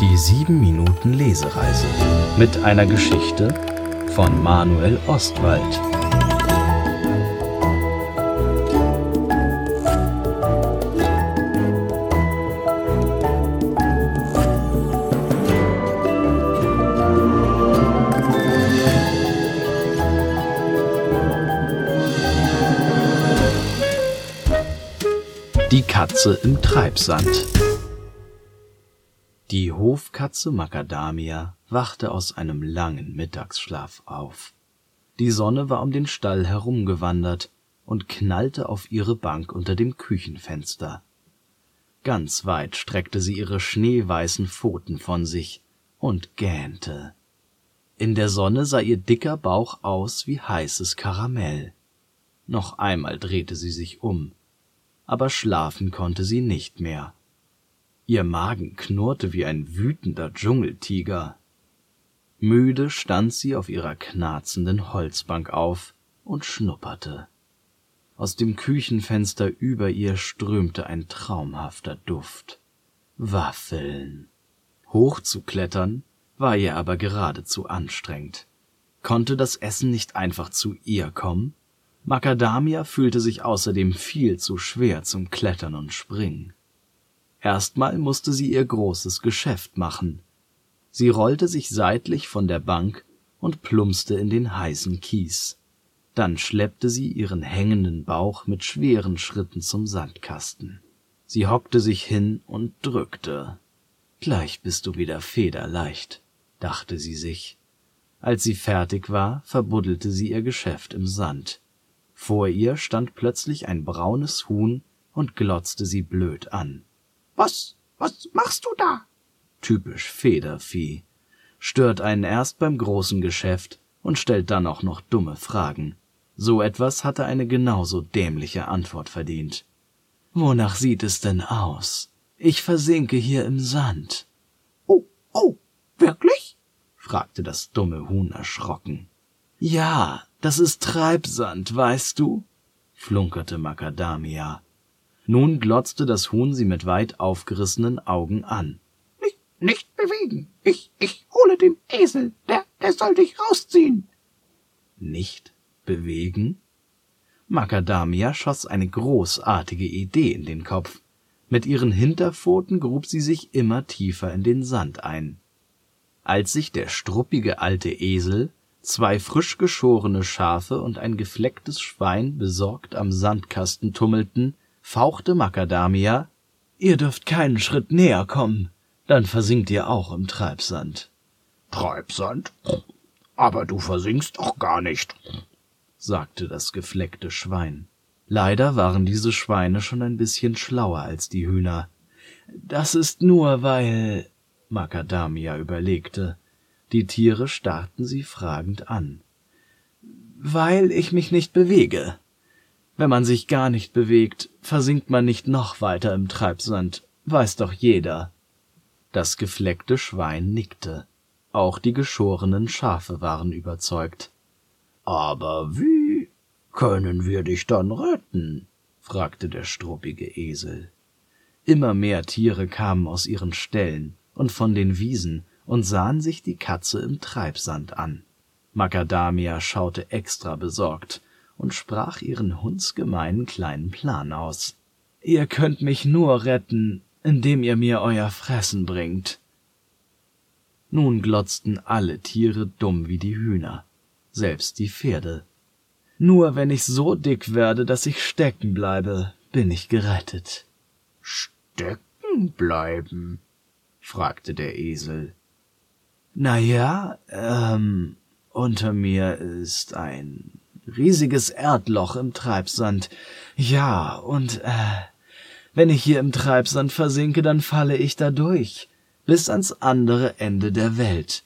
Die 7 Minuten Lesereise mit einer Geschichte von Manuel Ostwald. Die Katze im Treibsand. Die Hofkatze Macadamia wachte aus einem langen Mittagsschlaf auf. Die Sonne war um den Stall herumgewandert und knallte auf ihre Bank unter dem Küchenfenster. Ganz weit streckte sie ihre schneeweißen Pfoten von sich und gähnte. In der Sonne sah ihr dicker Bauch aus wie heißes Karamell. Noch einmal drehte sie sich um, aber schlafen konnte sie nicht mehr. Ihr Magen knurrte wie ein wütender Dschungeltiger. Müde stand sie auf ihrer knarzenden Holzbank auf und schnupperte. Aus dem Küchenfenster über ihr strömte ein traumhafter Duft. Waffeln. Hochzuklettern war ihr aber geradezu anstrengend. Konnte das Essen nicht einfach zu ihr kommen? Macadamia fühlte sich außerdem viel zu schwer zum Klettern und Springen. Erstmal musste sie ihr großes Geschäft machen. Sie rollte sich seitlich von der Bank und plumpste in den heißen Kies. Dann schleppte sie ihren hängenden Bauch mit schweren Schritten zum Sandkasten. Sie hockte sich hin und drückte. Gleich bist du wieder federleicht, dachte sie sich. Als sie fertig war, verbuddelte sie ihr Geschäft im Sand. Vor ihr stand plötzlich ein braunes Huhn und glotzte sie blöd an. Was, was machst du da? Typisch Federvieh. Stört einen erst beim großen Geschäft und stellt dann auch noch dumme Fragen. So etwas hatte eine genauso dämliche Antwort verdient. Wonach sieht es denn aus? Ich versinke hier im Sand. Oh, oh, wirklich? fragte das dumme Huhn erschrocken. Ja, das ist Treibsand, weißt du? flunkerte Macadamia. Nun glotzte das Huhn sie mit weit aufgerissenen Augen an. Nicht, nicht bewegen. Ich, ich hole den Esel. Der, der soll dich rausziehen. Nicht bewegen? Macadamia schoss eine großartige Idee in den Kopf. Mit ihren Hinterpfoten grub sie sich immer tiefer in den Sand ein. Als sich der struppige alte Esel zwei frisch geschorene Schafe und ein geflecktes Schwein besorgt am Sandkasten tummelten, fauchte Macadamia, ihr dürft keinen Schritt näher kommen, dann versinkt ihr auch im Treibsand. Treibsand? Aber du versinkst doch gar nicht, sagte das gefleckte Schwein. Leider waren diese Schweine schon ein bisschen schlauer als die Hühner. Das ist nur, weil Macadamia überlegte. Die Tiere starrten sie fragend an. Weil ich mich nicht bewege. Wenn man sich gar nicht bewegt, versinkt man nicht noch weiter im Treibsand, weiß doch jeder. Das gefleckte Schwein nickte. Auch die geschorenen Schafe waren überzeugt. Aber wie können wir dich dann retten? fragte der struppige Esel. Immer mehr Tiere kamen aus ihren Ställen und von den Wiesen und sahen sich die Katze im Treibsand an. Macadamia schaute extra besorgt und sprach ihren hundsgemeinen kleinen Plan aus. Ihr könnt mich nur retten, indem ihr mir euer Fressen bringt. Nun glotzten alle Tiere dumm wie die Hühner, selbst die Pferde. Nur wenn ich so dick werde, dass ich stecken bleibe, bin ich gerettet. Stecken bleiben? fragte der Esel. Na ja, ähm, unter mir ist ein riesiges Erdloch im Treibsand. Ja, und äh, wenn ich hier im Treibsand versinke, dann falle ich da durch, bis ans andere Ende der Welt.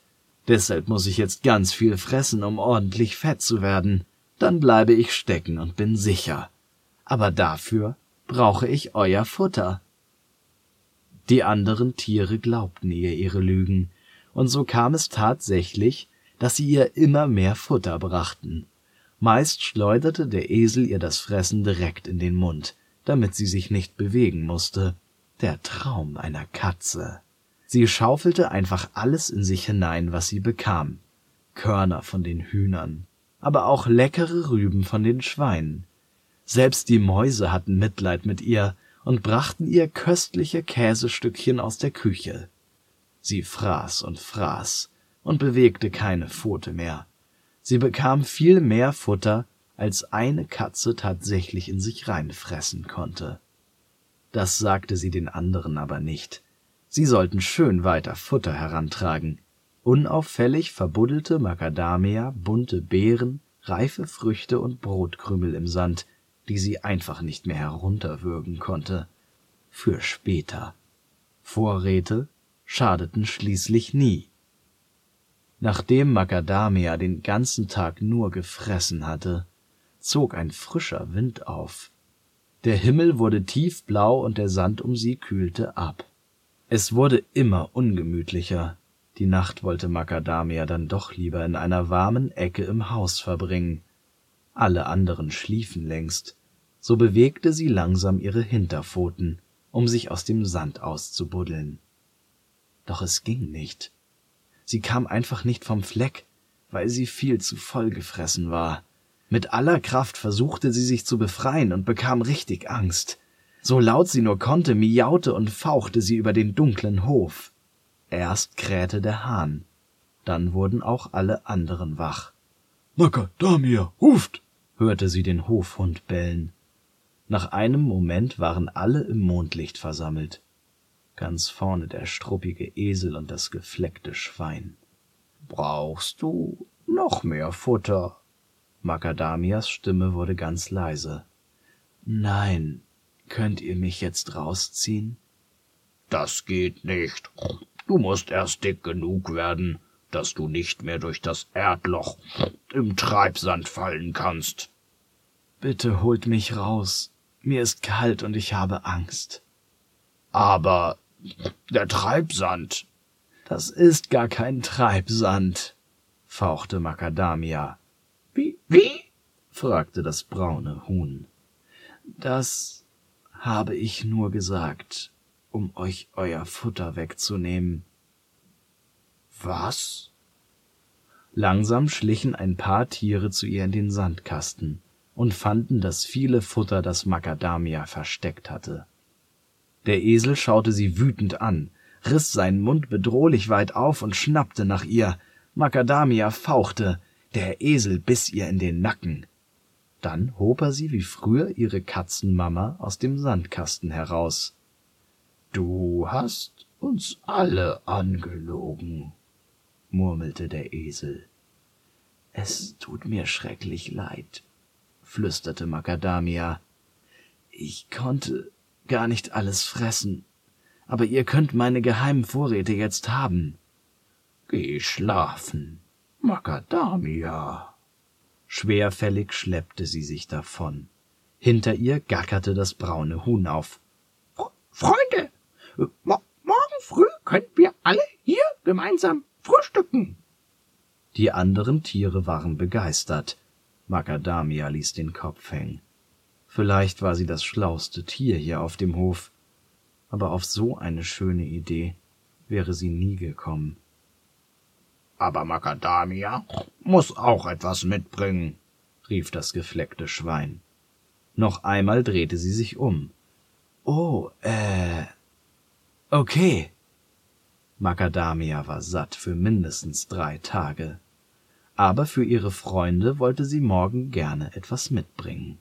Deshalb muss ich jetzt ganz viel fressen, um ordentlich fett zu werden. Dann bleibe ich stecken und bin sicher. Aber dafür brauche ich euer Futter. Die anderen Tiere glaubten ihr ihre Lügen, und so kam es tatsächlich, dass sie ihr immer mehr Futter brachten. Meist schleuderte der Esel ihr das Fressen direkt in den Mund, damit sie sich nicht bewegen musste. Der Traum einer Katze. Sie schaufelte einfach alles in sich hinein, was sie bekam. Körner von den Hühnern, aber auch leckere Rüben von den Schweinen. Selbst die Mäuse hatten Mitleid mit ihr und brachten ihr köstliche Käsestückchen aus der Küche. Sie fraß und fraß und bewegte keine Pfote mehr. Sie bekam viel mehr Futter, als eine Katze tatsächlich in sich reinfressen konnte. Das sagte sie den anderen aber nicht. Sie sollten schön weiter Futter herantragen. Unauffällig verbuddelte Macadamia bunte Beeren, reife Früchte und Brotkrümel im Sand, die sie einfach nicht mehr herunterwürgen konnte. Für später. Vorräte schadeten schließlich nie. Nachdem Macadamia den ganzen Tag nur gefressen hatte, zog ein frischer Wind auf. Der Himmel wurde tiefblau und der Sand um sie kühlte ab. Es wurde immer ungemütlicher. Die Nacht wollte Macadamia dann doch lieber in einer warmen Ecke im Haus verbringen. Alle anderen schliefen längst. So bewegte sie langsam ihre Hinterpfoten, um sich aus dem Sand auszubuddeln. Doch es ging nicht. Sie kam einfach nicht vom Fleck, weil sie viel zu voll gefressen war. Mit aller Kraft versuchte sie sich zu befreien und bekam richtig Angst. So laut sie nur konnte, miaute und fauchte sie über den dunklen Hof. Erst krähte der Hahn, dann wurden auch alle anderen wach. Macadamia, ruft! hörte sie den Hofhund bellen. Nach einem Moment waren alle im Mondlicht versammelt. Ganz vorne der struppige Esel und das gefleckte Schwein. Brauchst du noch mehr Futter? Macadamias Stimme wurde ganz leise. Nein, könnt ihr mich jetzt rausziehen? Das geht nicht. Du musst erst dick genug werden, dass du nicht mehr durch das Erdloch im Treibsand fallen kannst. Bitte holt mich raus. Mir ist kalt und ich habe Angst. Aber der Treibsand. Das ist gar kein Treibsand, fauchte Macadamia. Wie, wie? fragte das braune Huhn. Das habe ich nur gesagt, um euch euer Futter wegzunehmen. Was? Langsam schlichen ein paar Tiere zu ihr in den Sandkasten und fanden das viele Futter, das Macadamia versteckt hatte. Der Esel schaute sie wütend an, riss seinen Mund bedrohlich weit auf und schnappte nach ihr. Macadamia fauchte, der Esel biss ihr in den Nacken. Dann hob er sie wie früher ihre Katzenmama aus dem Sandkasten heraus. Du hast uns alle angelogen, murmelte der Esel. Es tut mir schrecklich leid, flüsterte Macadamia. Ich konnte gar nicht alles fressen, aber ihr könnt meine geheimen Vorräte jetzt haben. Geh schlafen, Macadamia. Schwerfällig schleppte sie sich davon. Hinter ihr gackerte das braune Huhn auf. Freunde, mo morgen früh können wir alle hier gemeinsam frühstücken. Die anderen Tiere waren begeistert. Macadamia ließ den Kopf hängen. Vielleicht war sie das schlauste Tier hier auf dem Hof, aber auf so eine schöne Idee wäre sie nie gekommen. Aber Macadamia muss auch etwas mitbringen, rief das gefleckte Schwein. Noch einmal drehte sie sich um. Oh, äh. Okay. Macadamia war satt für mindestens drei Tage. Aber für ihre Freunde wollte sie morgen gerne etwas mitbringen.